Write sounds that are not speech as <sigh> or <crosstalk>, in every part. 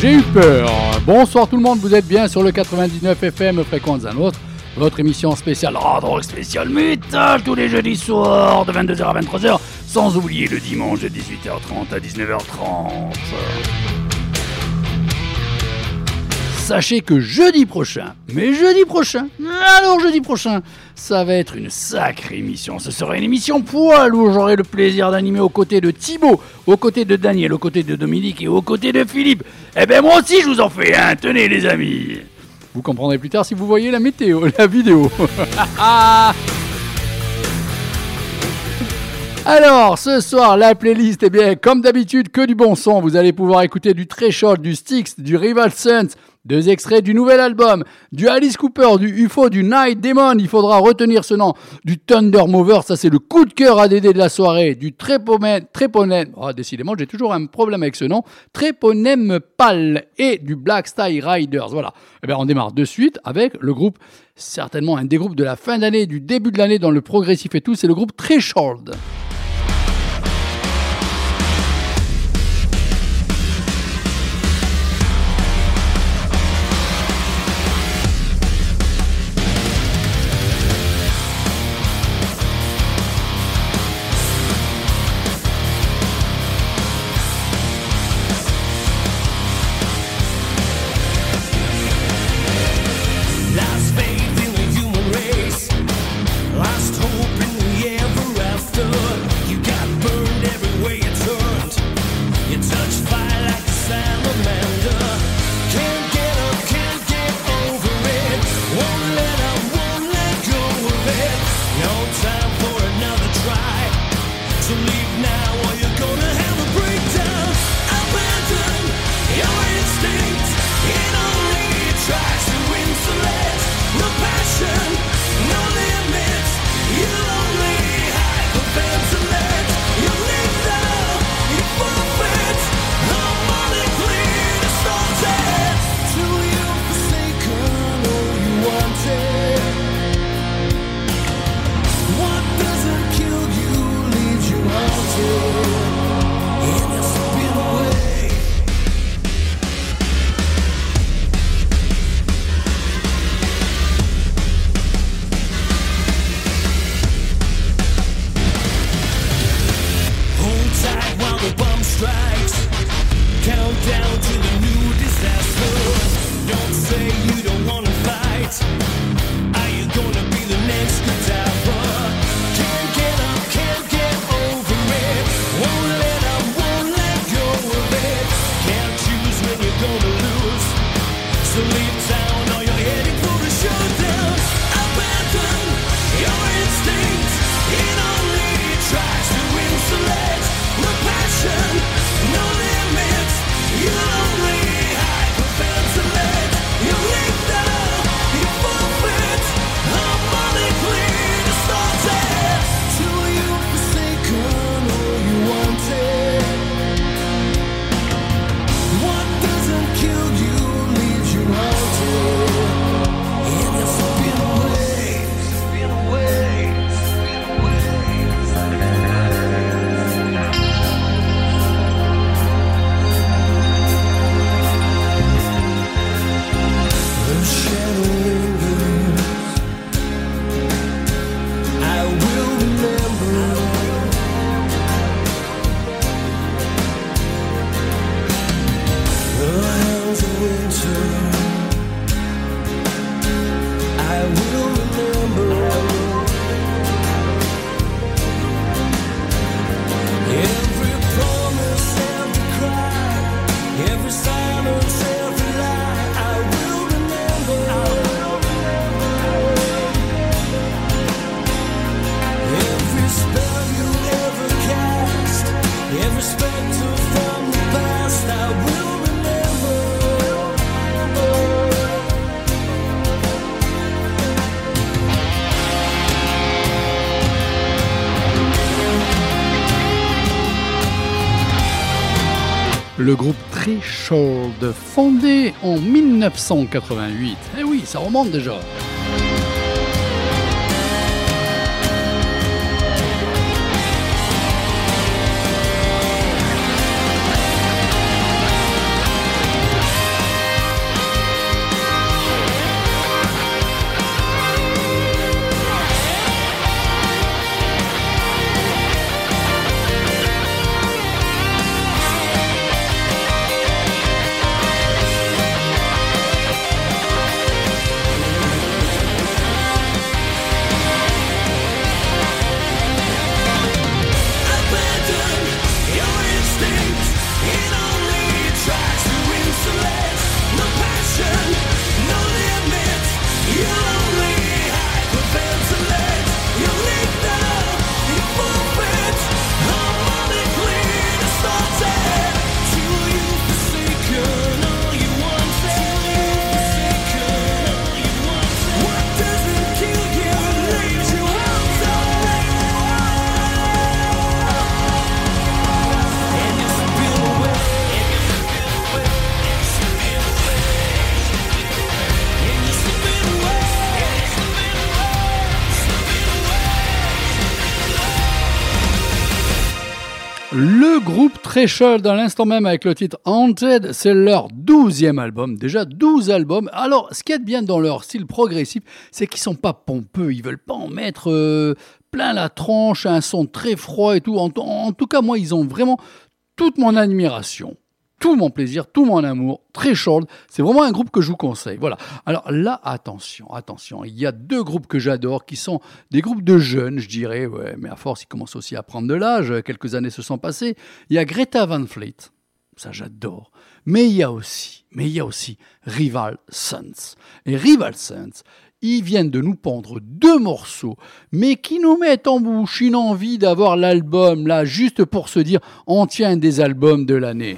J'ai eu peur. Bonsoir tout le monde, vous êtes bien sur le 99 FM Fréquence un autre. Votre émission spéciale hard rock spécial métal tous les jeudis soirs de 22h à 23h, sans oublier le dimanche de 18h30 à 19h30. Sachez que jeudi prochain, mais jeudi prochain, alors jeudi prochain, ça va être une sacrée émission. Ce sera une émission poil où j'aurai le plaisir d'animer aux côtés de Thibaut, aux côtés de Daniel, aux côtés de Dominique et aux côtés de Philippe. Eh ben moi aussi je vous en fais un, tenez les amis. Vous comprendrez plus tard si vous voyez la météo, <laughs> la vidéo. <laughs> Alors, ce soir, la playlist, eh bien, comme d'habitude, que du bon son. Vous allez pouvoir écouter du Threshold, du Styx, du Rival Sons, deux extraits du nouvel album, du Alice Cooper, du UFO, du Night Demon. Il faudra retenir ce nom. Du Thunder Mover, ça c'est le coup de cœur ADD de la soirée. Du Tréponen, Tréponen, oh, décidément, j'ai toujours un problème avec ce nom. Tréponem Pal et du Black Style Riders. Voilà. Eh bien, on démarre de suite avec le groupe, certainement un des groupes de la fin d'année, du début de l'année dans le progressif et tout, c'est le groupe Threshold. 1988. Eh oui, ça remonte déjà. Threshold, dans l'instant même avec le titre Haunted, c'est leur douzième album. Déjà 12 albums. Alors, ce qui est bien dans leur style progressif, c'est qu'ils sont pas pompeux. Ils veulent pas en mettre euh, plein la tranche, un son très froid et tout. En, en tout cas, moi, ils ont vraiment toute mon admiration tout mon plaisir, tout mon amour, très short. C'est vraiment un groupe que je vous conseille. Voilà. Alors là, attention, attention. Il y a deux groupes que j'adore qui sont des groupes de jeunes, je dirais. Ouais, mais à force, ils commencent aussi à prendre de l'âge. Quelques années se sont passées. Il y a Greta Van Fleet. Ça, j'adore. Mais il y a aussi, mais il y a aussi Rival Sons. Et Rival Sons, ils viennent de nous pondre deux morceaux, mais qui nous mettent en bouche une envie d'avoir l'album là, juste pour se dire, on tient des albums de l'année.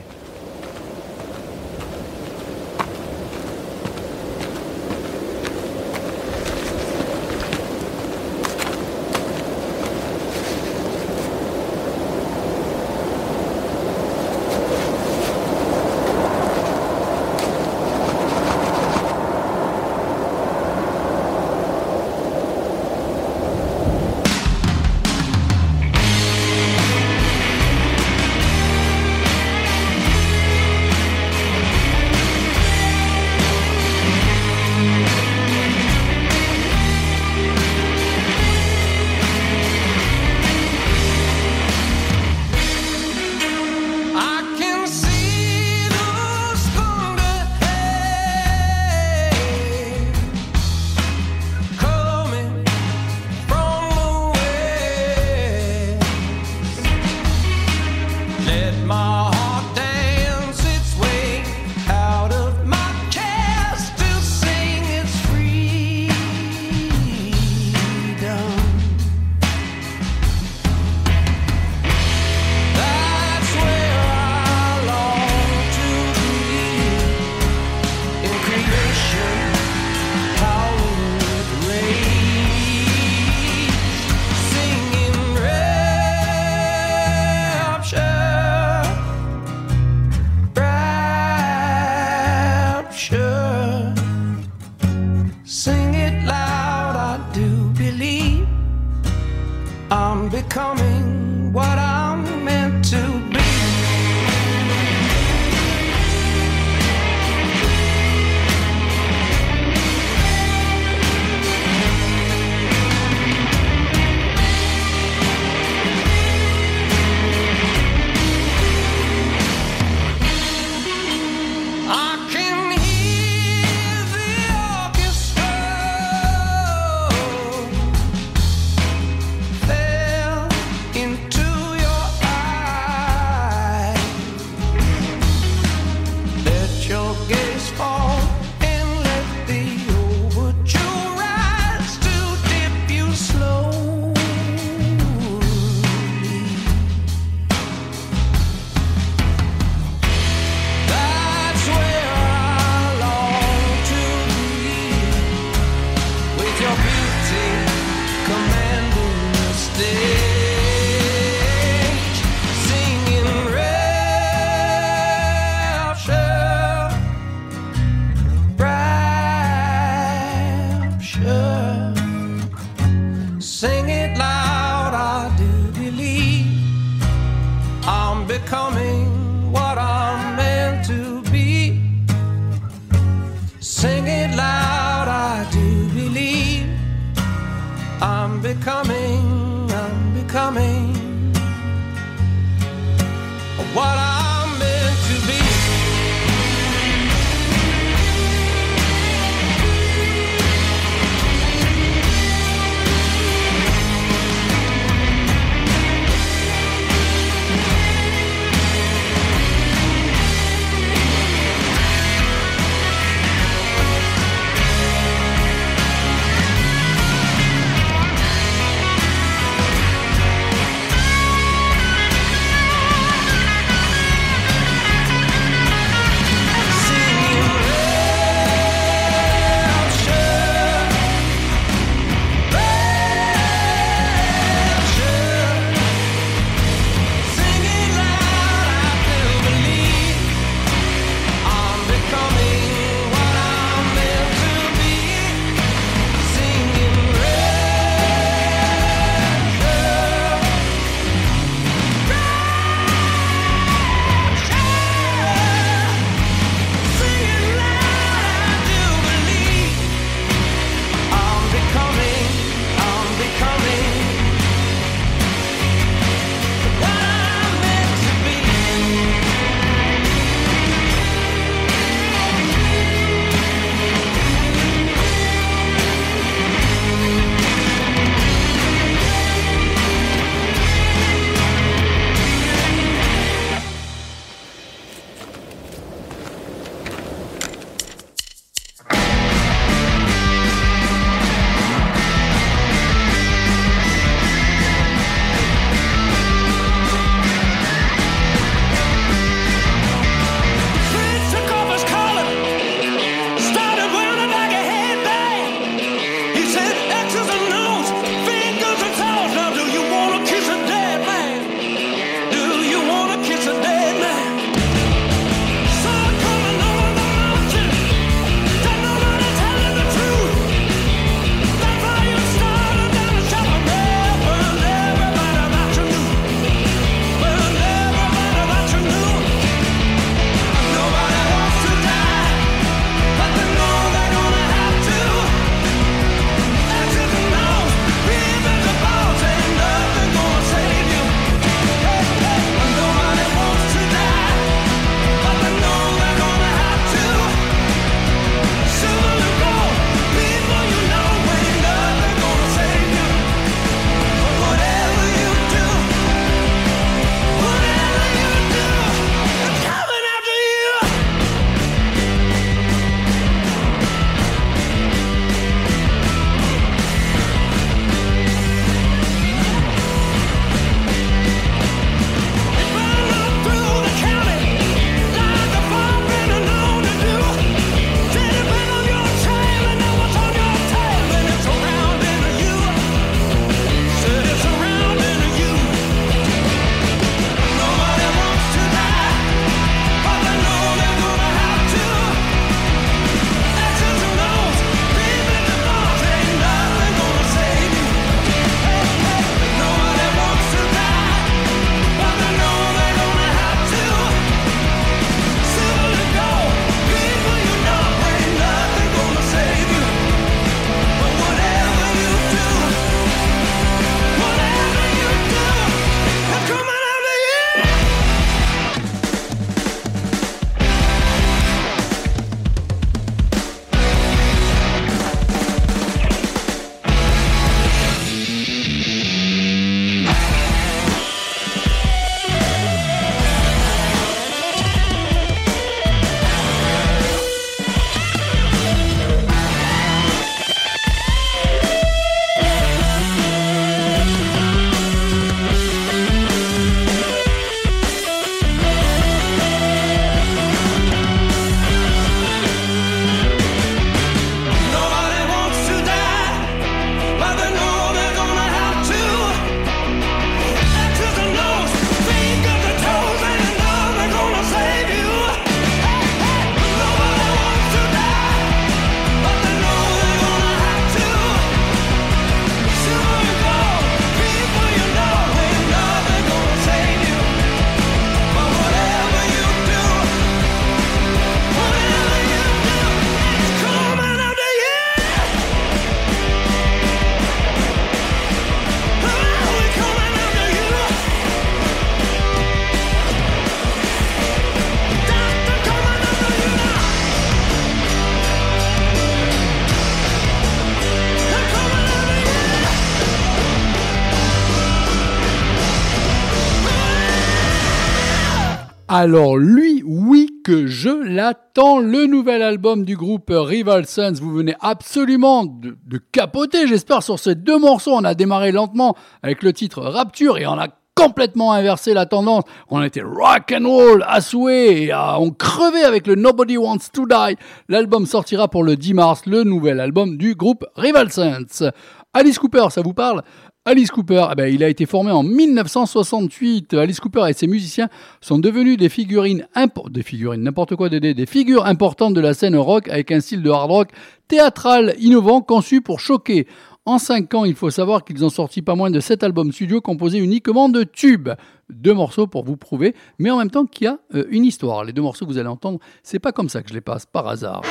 Alors lui, oui que je l'attends, le nouvel album du groupe Rival Sons. Vous venez absolument de, capoter, j'espère, sur ces deux morceaux. On a démarré lentement avec le titre Rapture et on a complètement inversé la tendance. On était rock and roll à souhait et on crevait avec le Nobody Wants to Die. L'album sortira pour le 10 mars, le nouvel album du groupe Rival Sons. Alice Cooper, ça vous parle? Alice Cooper, eh ben, il a été formé en 1968. Alice Cooper et ses musiciens sont devenus des figurines des figurines, n'importe quoi, des, des figures importantes de la scène rock avec un style de hard rock théâtral innovant conçu pour choquer. En 5 ans, il faut savoir qu'ils ont sorti pas moins de 7 albums studio composés uniquement de tubes. Deux morceaux pour vous prouver, mais en même temps qu'il y a euh, une histoire. Les deux morceaux que vous allez entendre, c'est pas comme ça que je les passe, par hasard.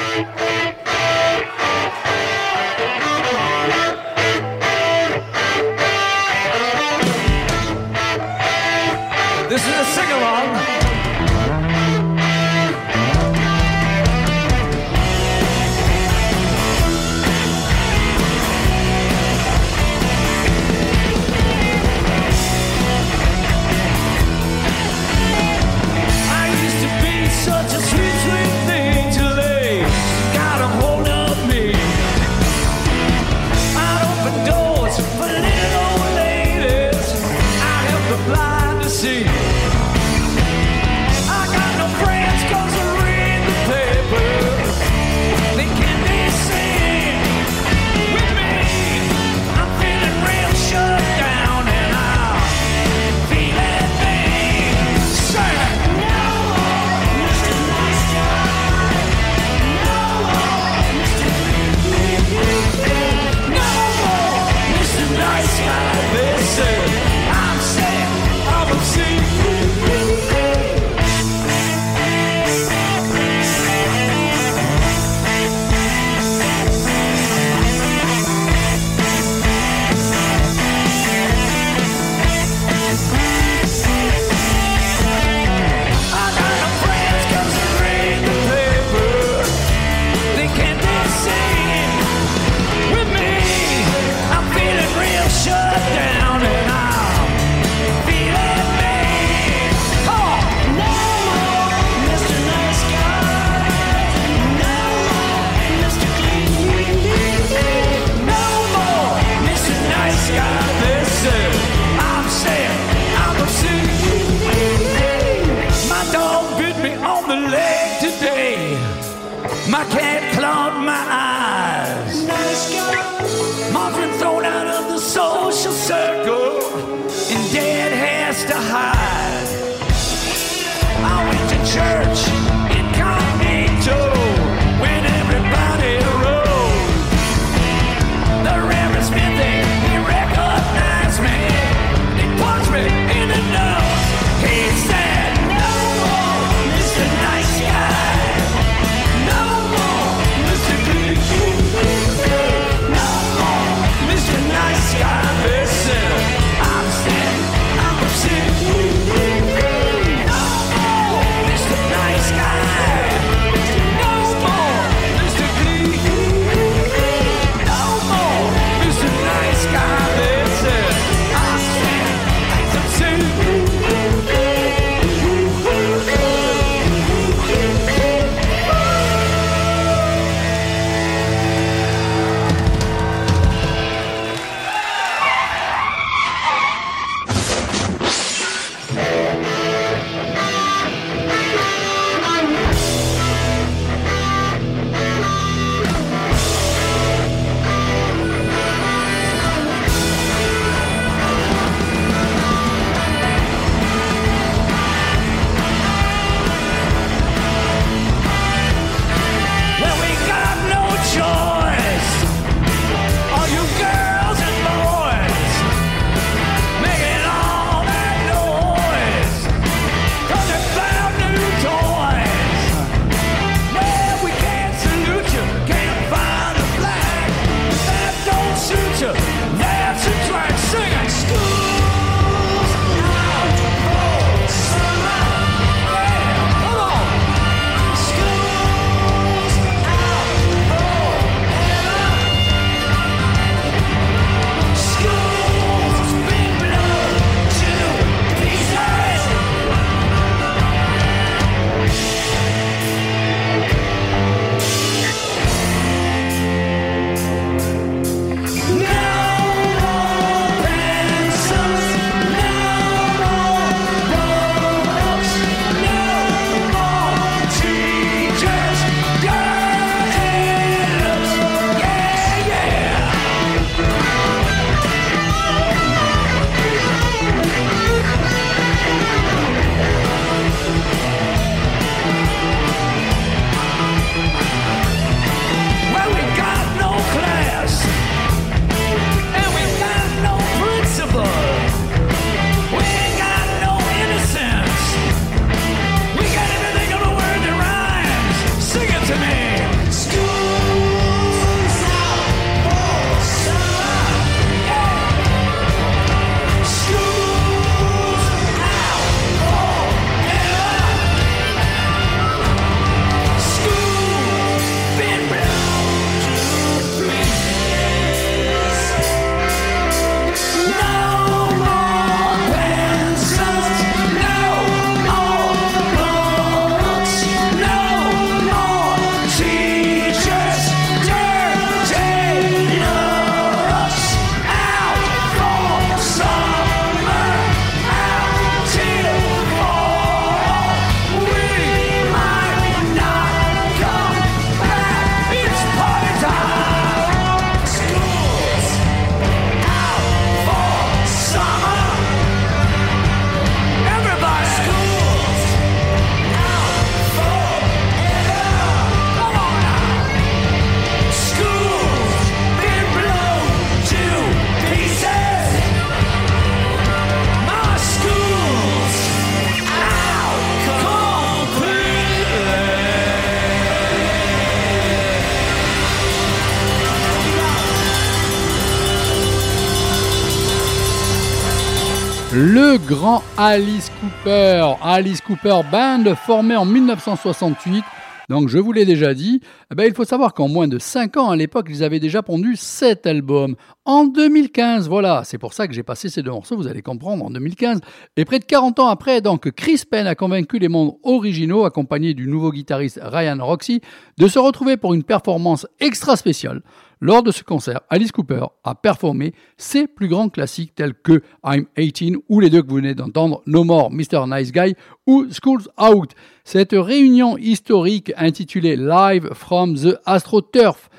Grand Alice Cooper, Alice Cooper Band, formé en 1968. Donc je vous l'ai déjà dit, eh ben, il faut savoir qu'en moins de 5 ans à l'époque, ils avaient déjà pondu 7 albums. En 2015, voilà, c'est pour ça que j'ai passé ces deux morceaux, vous allez comprendre, en 2015. Et près de 40 ans après, donc Chris Penn a convaincu les membres originaux, accompagnés du nouveau guitariste Ryan Roxy, de se retrouver pour une performance extra spéciale. Lors de ce concert, Alice Cooper a performé ses plus grands classiques tels que I'm 18 ou les deux que vous venez d'entendre, No More Mr. Nice Guy ou School's Out. Cette réunion historique intitulée Live from the AstroTurf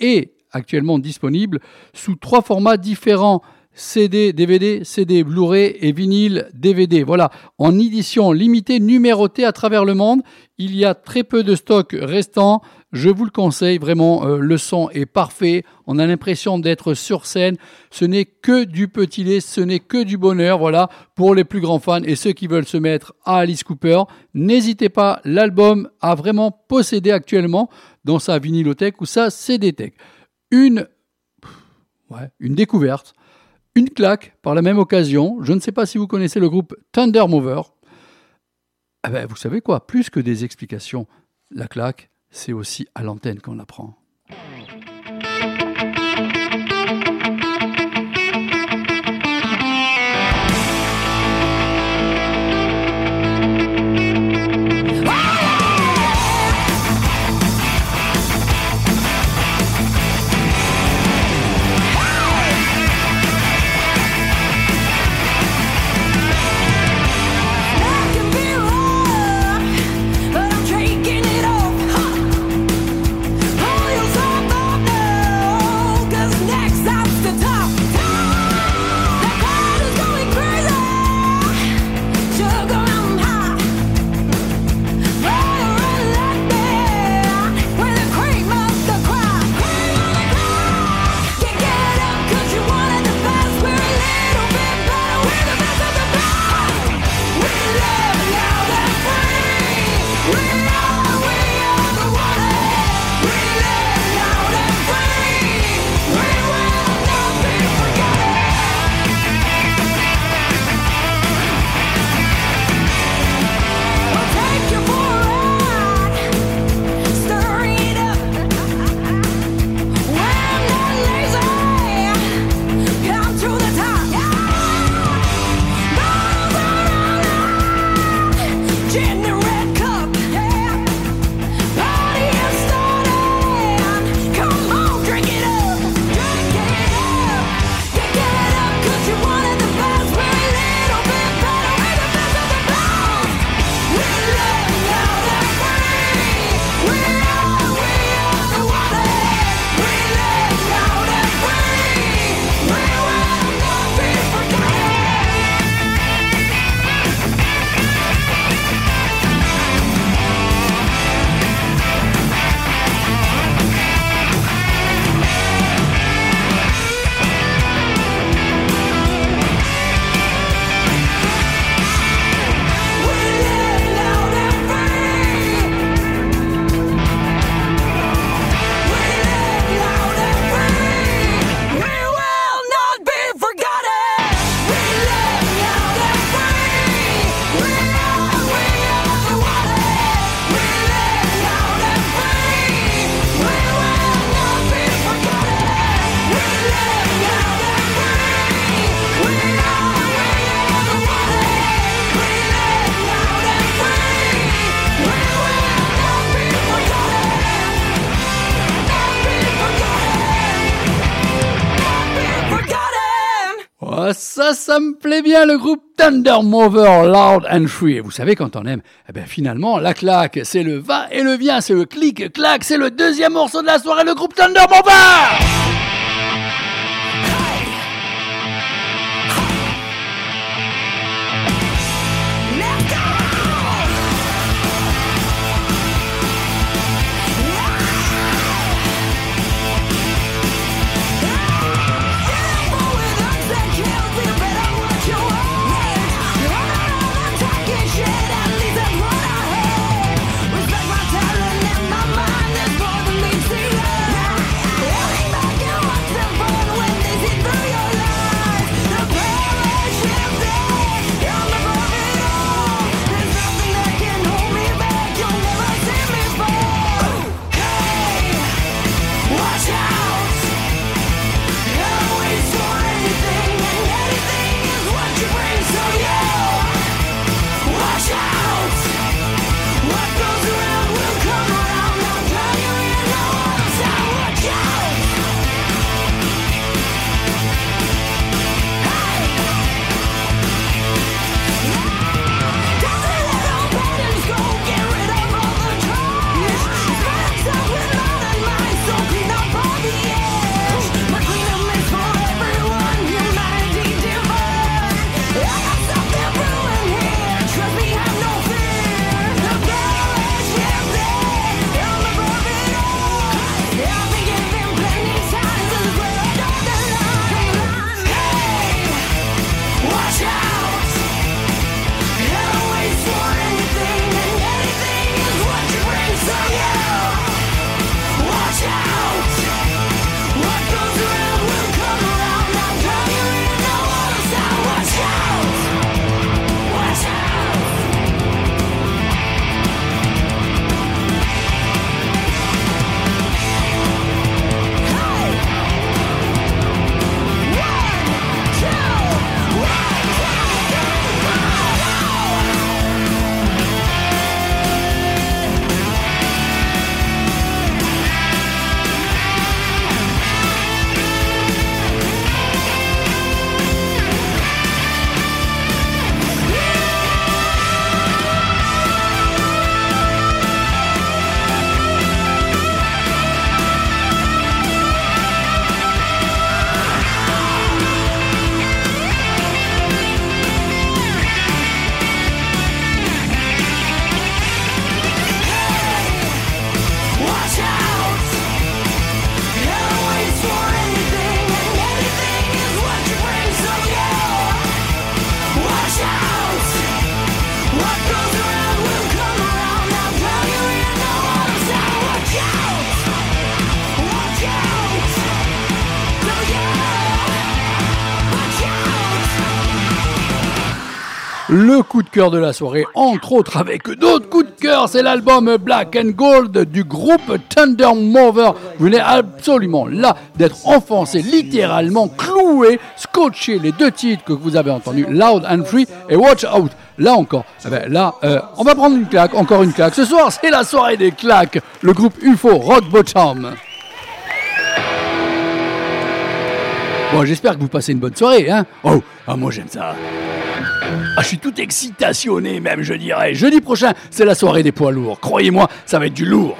est actuellement disponible sous trois formats différents. CD, DVD, CD, Blu-ray et vinyle, DVD. Voilà, en édition limitée, numérotée à travers le monde. Il y a très peu de stock restant. Je vous le conseille, vraiment, euh, le son est parfait. On a l'impression d'être sur scène. Ce n'est que du petit lait, ce n'est que du bonheur. Voilà, pour les plus grands fans et ceux qui veulent se mettre à Alice Cooper, n'hésitez pas. L'album a vraiment possédé actuellement dans sa vinylothèque ou sa CD-tech. Une, ouais, une découverte une claque par la même occasion. Je ne sais pas si vous connaissez le groupe Thunder Mover. Ah ben, vous savez quoi? Plus que des explications, la claque, c'est aussi à l'antenne qu'on apprend. Ça, ça me plaît bien, le groupe Thunder Mover, Loud and Free. Et vous savez, quand on aime, eh ben, finalement, la claque, c'est le va et le vient, c'est le clic-clac, c'est le deuxième morceau de la soirée, le groupe Thunder Mover! Coup de cœur de la soirée, entre autres avec d'autres coups de cœur, c'est l'album Black and Gold du groupe Thunder Mover. Vous venez absolument là d'être enfoncé, littéralement cloué, scotché les deux titres que vous avez entendus, Loud and Free et Watch Out. Là encore, eh ben là, euh, on va prendre une claque, encore une claque. Ce soir, c'est la soirée des claques. Le groupe UFO Rock Bottom. Bon, j'espère que vous passez une bonne soirée, hein Oh, ah, moi j'aime ça. Ah, je suis tout excitationné même, je dirais. Jeudi prochain, c'est la soirée des poids lourds. Croyez-moi, ça va être du lourd.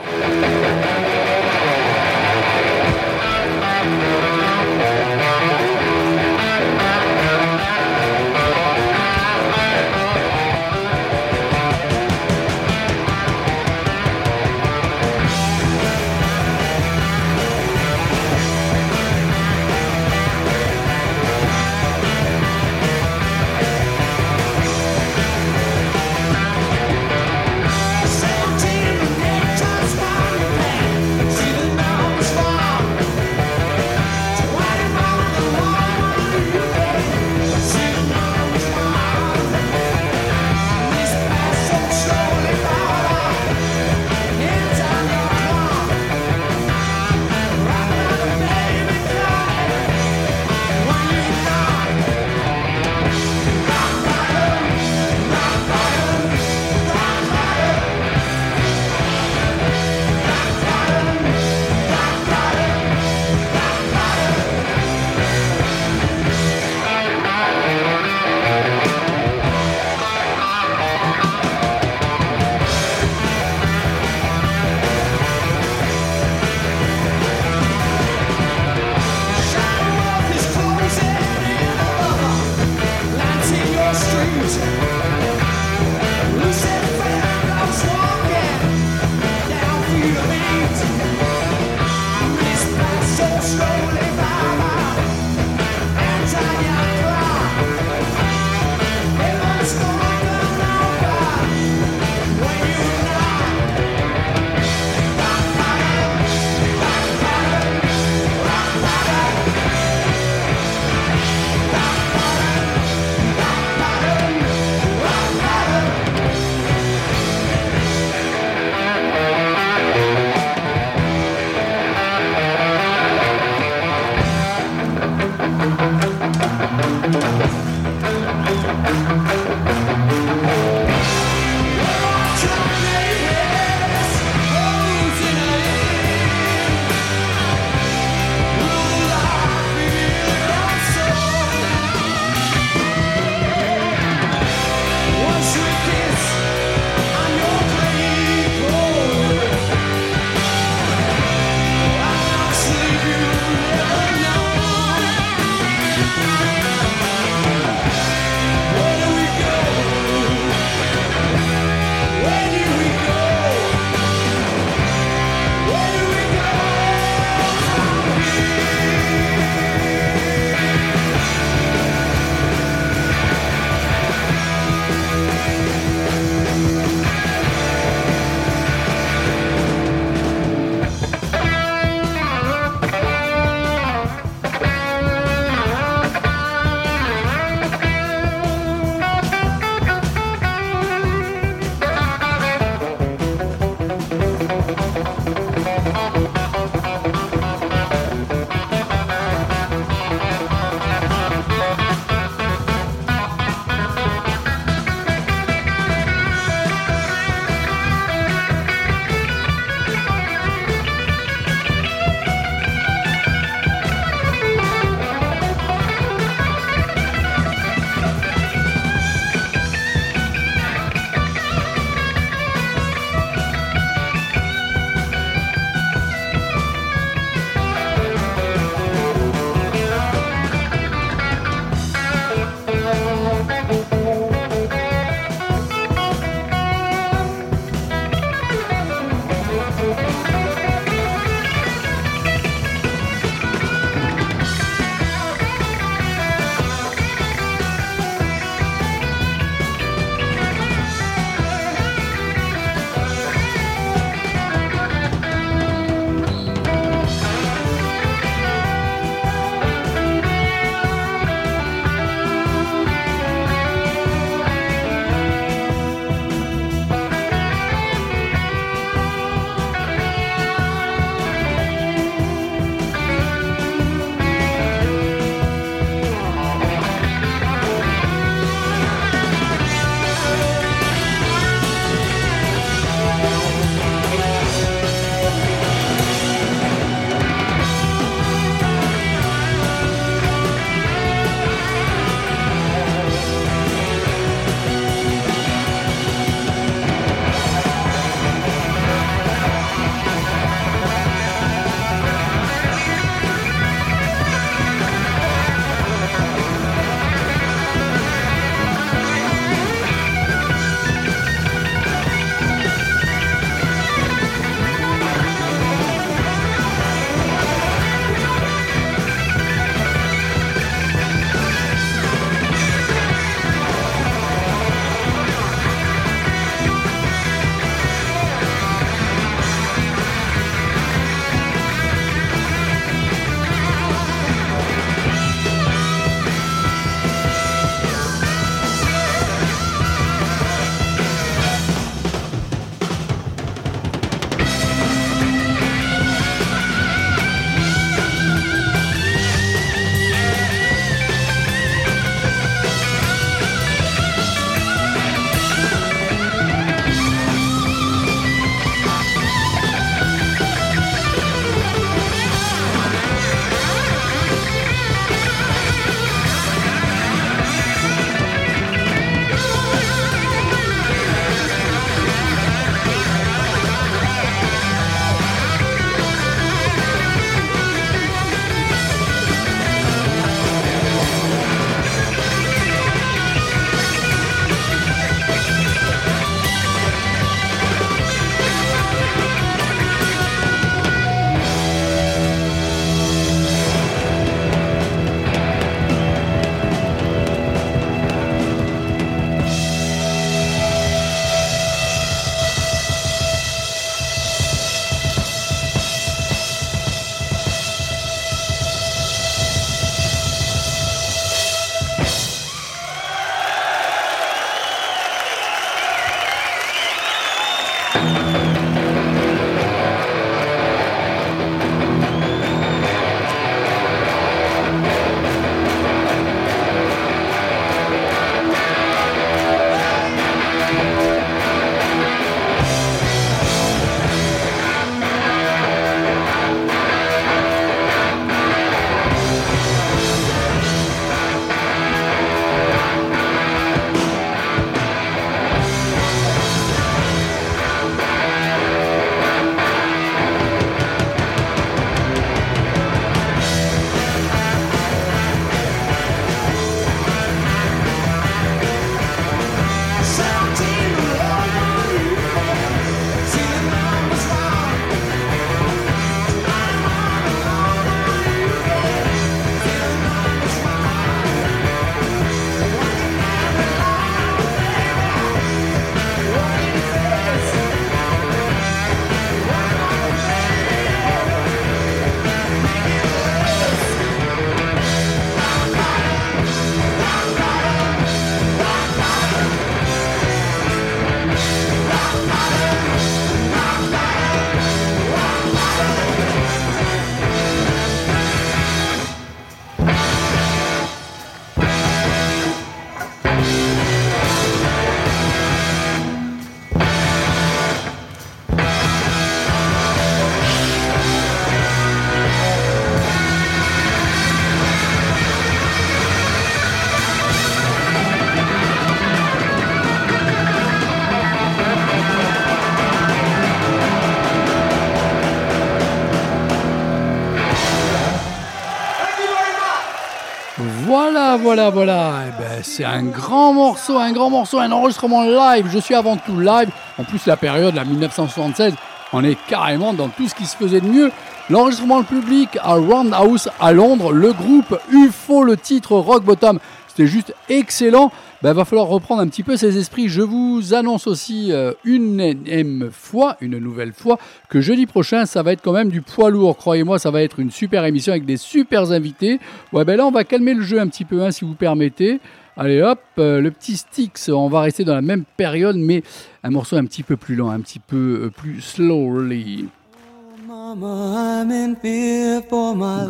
Voilà, voilà. Eh ben, c'est un grand morceau, un grand morceau, un enregistrement live. Je suis avant tout live. En plus, la période, la 1976, on est carrément dans tout ce qui se faisait de mieux. L'enregistrement public à Roundhouse à Londres, le groupe UFO, le titre Rock Bottom. C'était juste excellent. Ben, va falloir reprendre un petit peu ses esprits. Je vous annonce aussi euh, une fois, une nouvelle fois, que jeudi prochain, ça va être quand même du poids lourd. Croyez-moi, ça va être une super émission avec des super invités. Ouais, ben là, on va calmer le jeu un petit peu, hein, si vous permettez. Allez hop, euh, le petit Styx, on va rester dans la même période, mais un morceau un petit peu plus lent, un petit peu euh, plus slowly.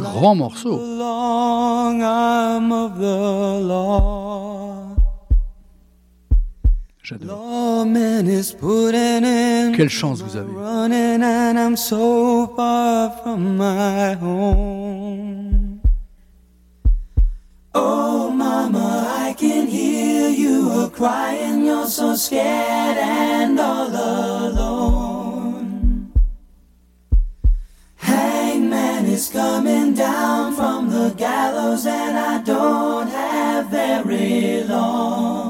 Grand morceau. Long arm of the law. J'adore. Quelle chance vous avez. running and I'm so far from my home. Oh mama, I can hear you crying, you're so scared and all alone. Hangman is coming down from the gallows and I don't have very long.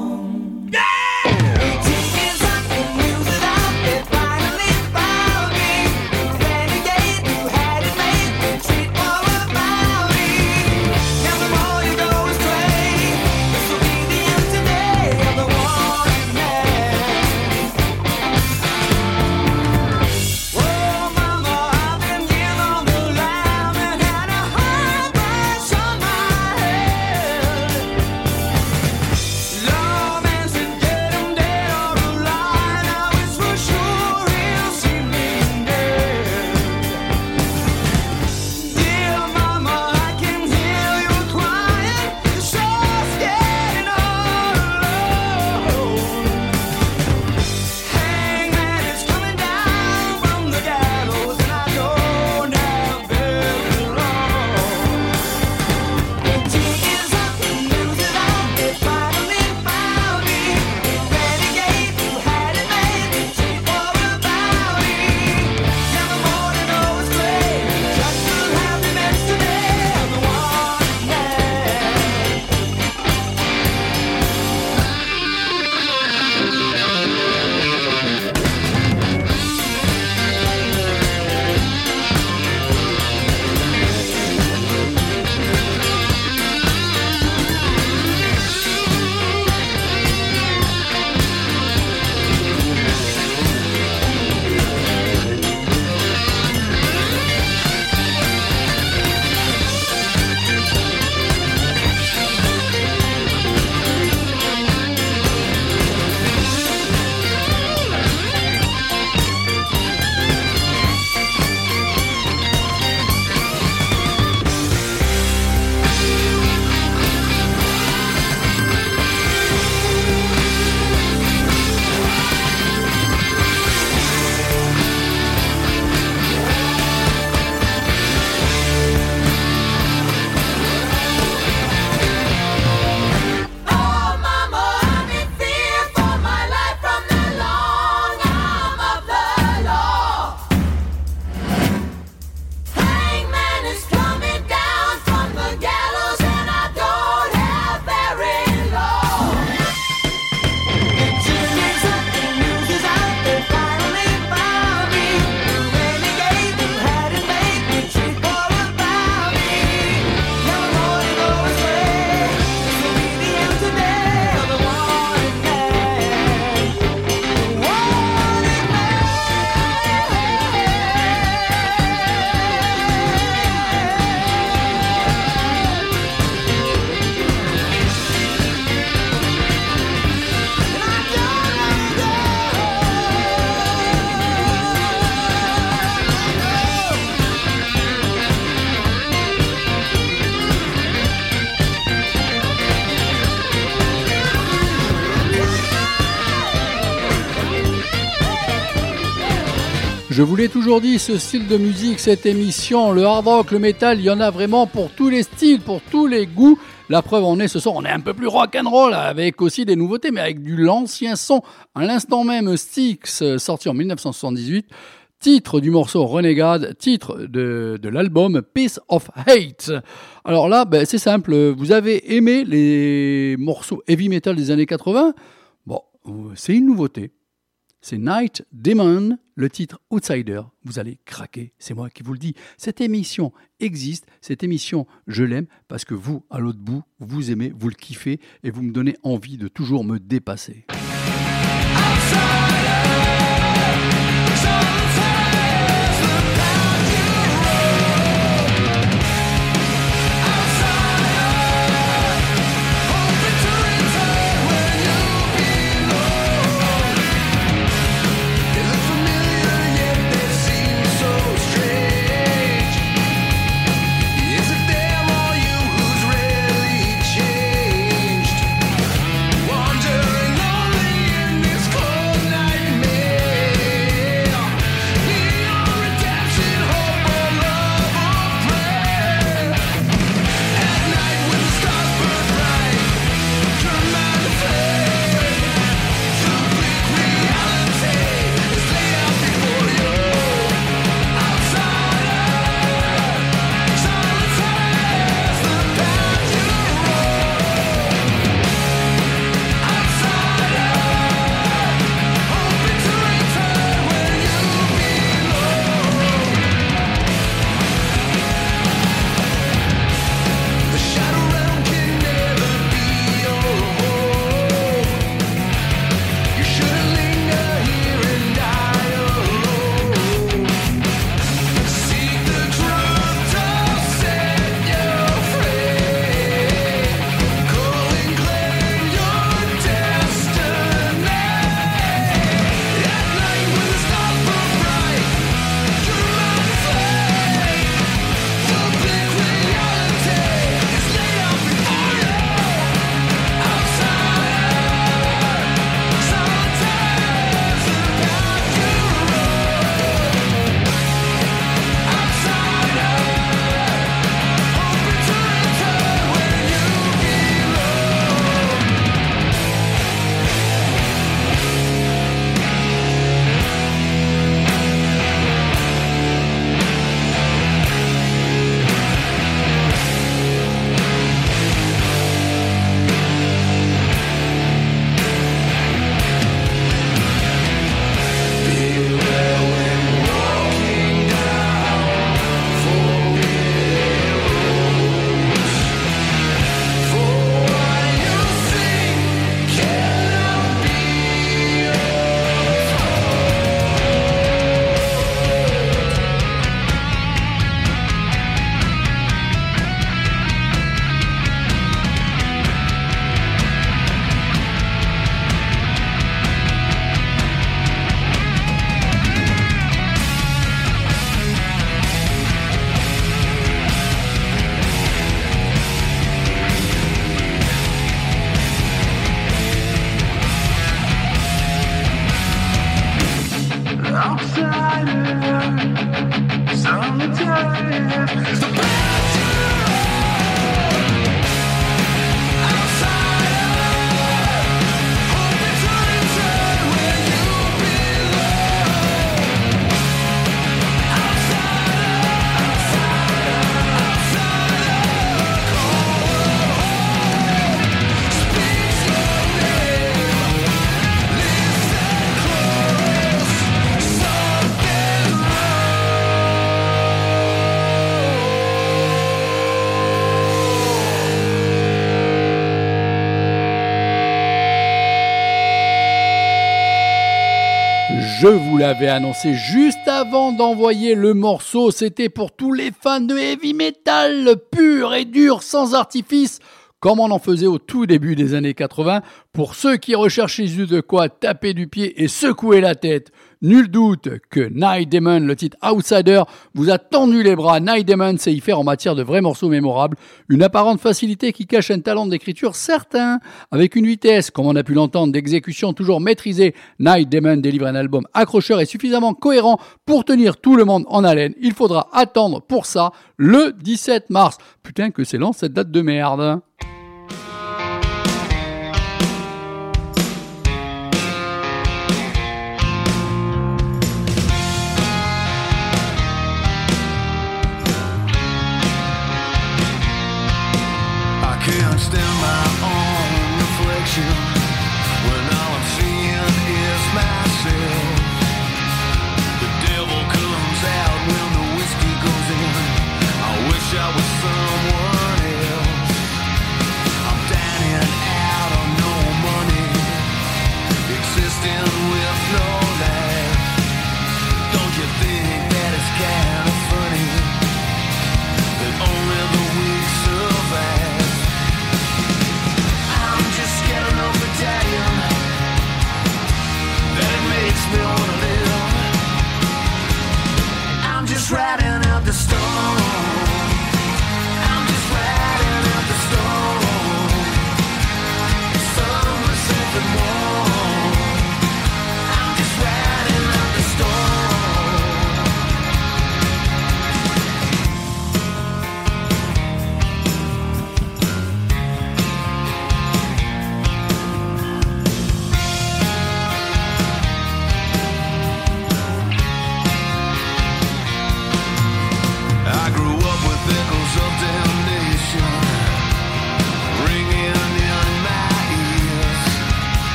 Je vous l'ai toujours dit, ce style de musique, cette émission, le hard rock, le metal, il y en a vraiment pour tous les styles, pour tous les goûts. La preuve en est, ce soir, on est un peu plus rock and roll, avec aussi des nouveautés, mais avec du l'ancien son. À l'instant même, Styx, sorti en 1978, titre du morceau Renegade, titre de, de l'album Piece of Hate. Alors là, ben, c'est simple, vous avez aimé les morceaux heavy metal des années 80 Bon, euh, c'est une nouveauté. C'est Night Demon, le titre Outsider. Vous allez craquer, c'est moi qui vous le dis. Cette émission existe, cette émission, je l'aime parce que vous, à l'autre bout, vous aimez, vous le kiffez et vous me donnez envie de toujours me dépasser. L'avais annoncé juste avant d'envoyer le morceau, c'était pour tous les fans de heavy metal pur et dur sans artifice, comme on en faisait au tout début des années 80, pour ceux qui recherchaient de quoi taper du pied et secouer la tête. Nul doute que Night Demon, le titre Outsider, vous a tendu les bras. Night Demon sait y faire en matière de vrais morceaux mémorables, une apparente facilité qui cache un talent d'écriture certain, avec une vitesse, comme on a pu l'entendre, d'exécution toujours maîtrisée. Night Demon délivre un album accrocheur et suffisamment cohérent pour tenir tout le monde en haleine. Il faudra attendre pour ça le 17 mars. Putain que c'est lent cette date de merde.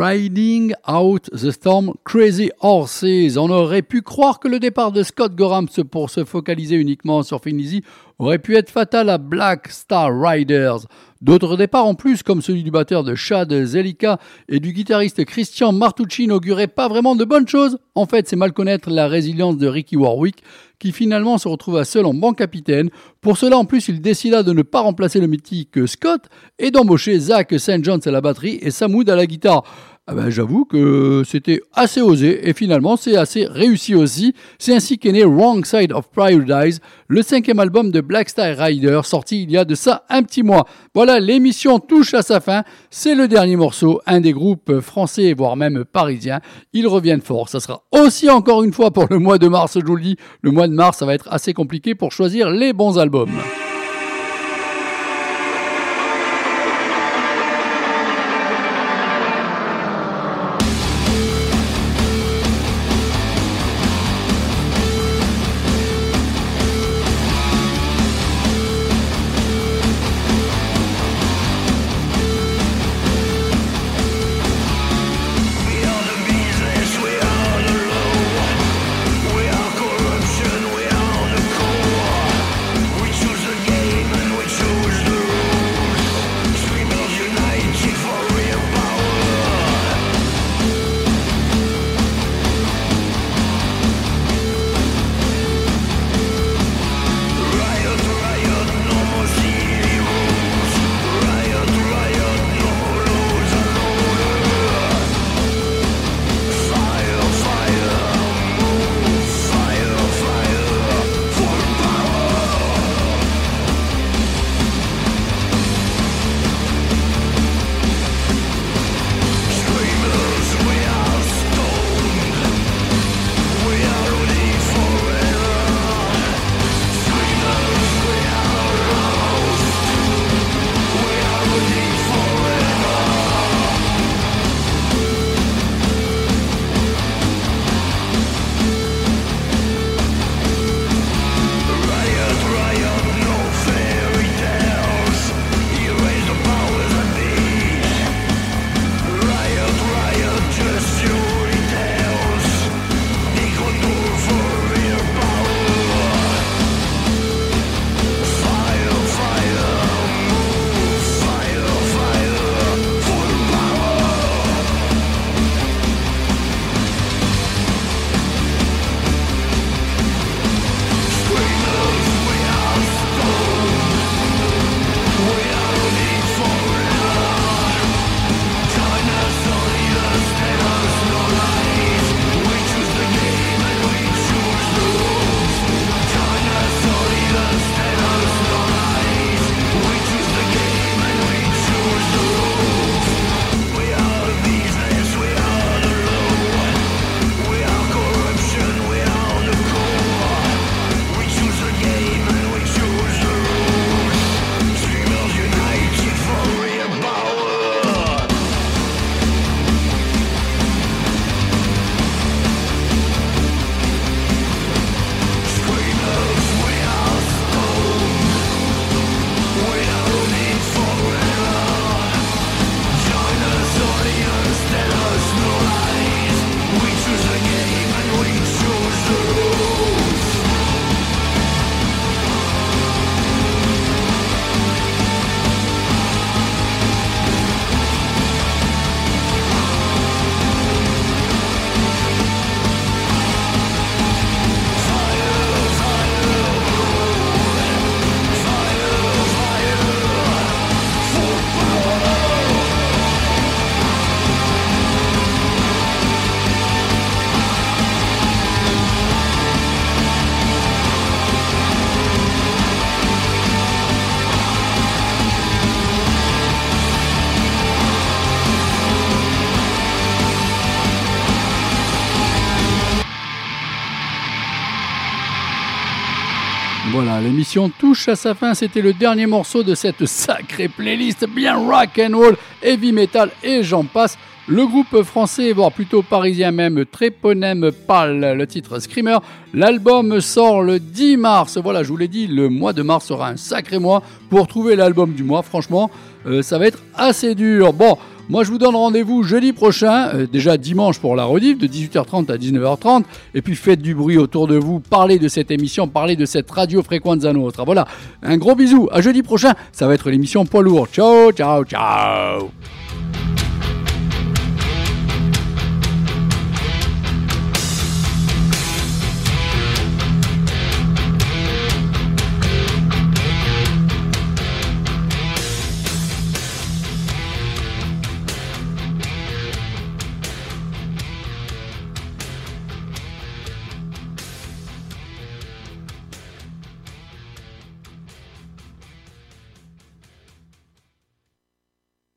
Riding Out the Storm, Crazy Horses. On aurait pu croire que le départ de Scott Gorham pour se focaliser uniquement sur Finley aurait pu être fatal à Black Star Riders. D'autres départs en plus, comme celui du batteur de Chad Zelika et du guitariste Christian Martucci, n'auguraient pas vraiment de bonnes choses. En fait, c'est mal connaître la résilience de Ricky Warwick, qui finalement se retrouva seul en banc capitaine. Pour cela, en plus, il décida de ne pas remplacer le mythique Scott et d'embaucher Zach St. John's à la batterie et Samoud à la guitare. Ah ben, J'avoue que c'était assez osé et finalement c'est assez réussi aussi. C'est ainsi qu'est né Wrong Side of Paradise, le cinquième album de Black Star Rider, sorti il y a de ça un petit mois. Voilà, l'émission touche à sa fin. C'est le dernier morceau, un des groupes français, voire même parisiens. Ils reviennent fort. Ça sera aussi encore une fois pour le mois de mars, je vous le dis. Le mois de mars, ça va être assez compliqué pour choisir les bons albums. L'émission touche à sa fin. C'était le dernier morceau de cette sacrée playlist bien rock and roll, heavy metal et j'en passe. Le groupe français, voire plutôt parisien même, Tréponème Pâle, le titre Screamer. L'album sort le 10 mars. Voilà, je vous l'ai dit, le mois de mars sera un sacré mois pour trouver l'album du mois. Franchement, euh, ça va être assez dur. Bon, Moi, je vous donne rendez-vous jeudi prochain, euh, déjà dimanche pour la rediff, de 18h30 à 19h30. Et puis, faites du bruit autour de vous, parlez de cette émission, parlez de cette radio Frequenza Nostra. Voilà, un gros bisou, à jeudi prochain, ça va être l'émission poids lourd. Ciao, ciao, ciao